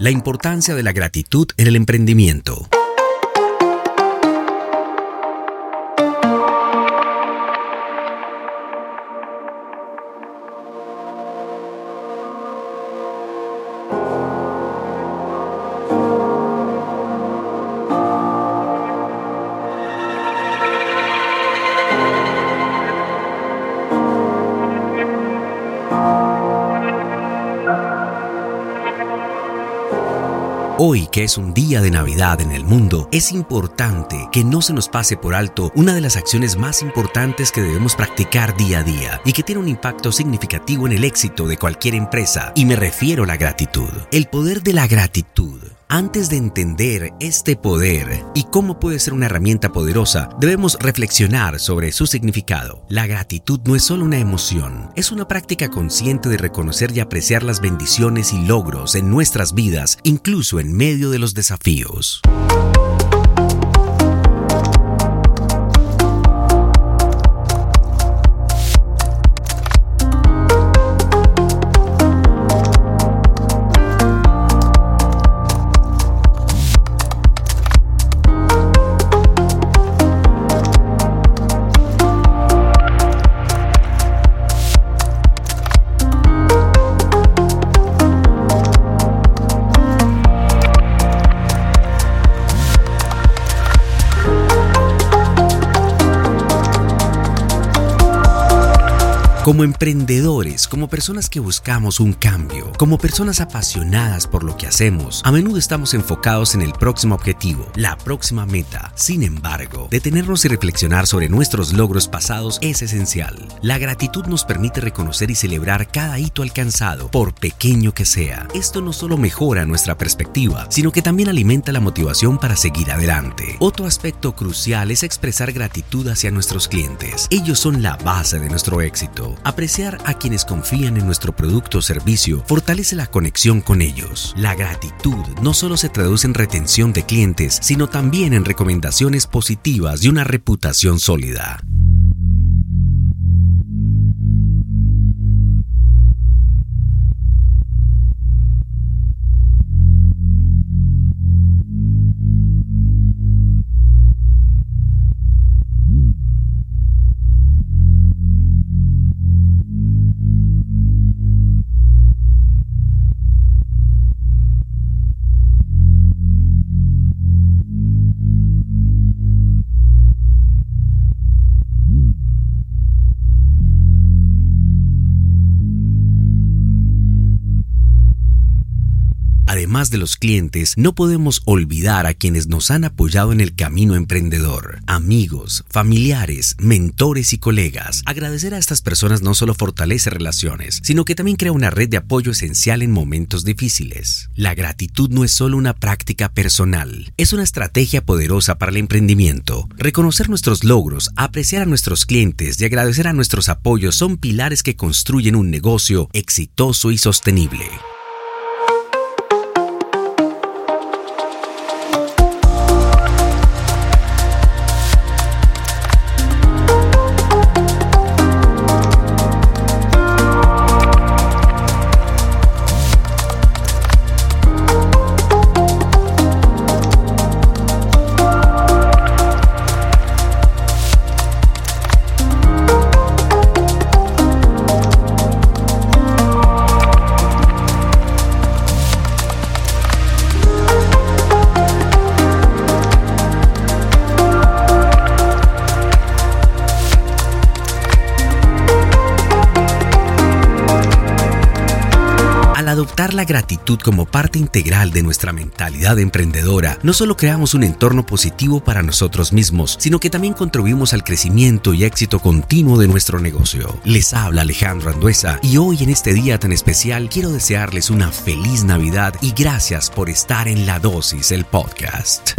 La importancia de la gratitud en el emprendimiento. Hoy, que es un día de Navidad en el mundo, es importante que no se nos pase por alto una de las acciones más importantes que debemos practicar día a día y que tiene un impacto significativo en el éxito de cualquier empresa, y me refiero a la gratitud. El poder de la gratitud antes de entender este poder y cómo puede ser una herramienta poderosa, debemos reflexionar sobre su significado. La gratitud no es solo una emoción, es una práctica consciente de reconocer y apreciar las bendiciones y logros en nuestras vidas, incluso en medio de los desafíos. Como emprendedores, como personas que buscamos un cambio, como personas apasionadas por lo que hacemos, a menudo estamos enfocados en el próximo objetivo, la próxima meta. Sin embargo, detenernos y reflexionar sobre nuestros logros pasados es esencial. La gratitud nos permite reconocer y celebrar cada hito alcanzado, por pequeño que sea. Esto no solo mejora nuestra perspectiva, sino que también alimenta la motivación para seguir adelante. Otro aspecto crucial es expresar gratitud hacia nuestros clientes. Ellos son la base de nuestro éxito. Apreciar a quienes confían en nuestro producto o servicio fortalece la conexión con ellos. La gratitud no solo se traduce en retención de clientes, sino también en recomendaciones positivas y una reputación sólida. Además de los clientes, no podemos olvidar a quienes nos han apoyado en el camino emprendedor, amigos, familiares, mentores y colegas. Agradecer a estas personas no solo fortalece relaciones, sino que también crea una red de apoyo esencial en momentos difíciles. La gratitud no es solo una práctica personal, es una estrategia poderosa para el emprendimiento. Reconocer nuestros logros, apreciar a nuestros clientes y agradecer a nuestros apoyos son pilares que construyen un negocio exitoso y sostenible. Adoptar la gratitud como parte integral de nuestra mentalidad emprendedora, no solo creamos un entorno positivo para nosotros mismos, sino que también contribuimos al crecimiento y éxito continuo de nuestro negocio. Les habla Alejandro Anduesa y hoy en este día tan especial quiero desearles una feliz Navidad y gracias por estar en La Dosis, el podcast.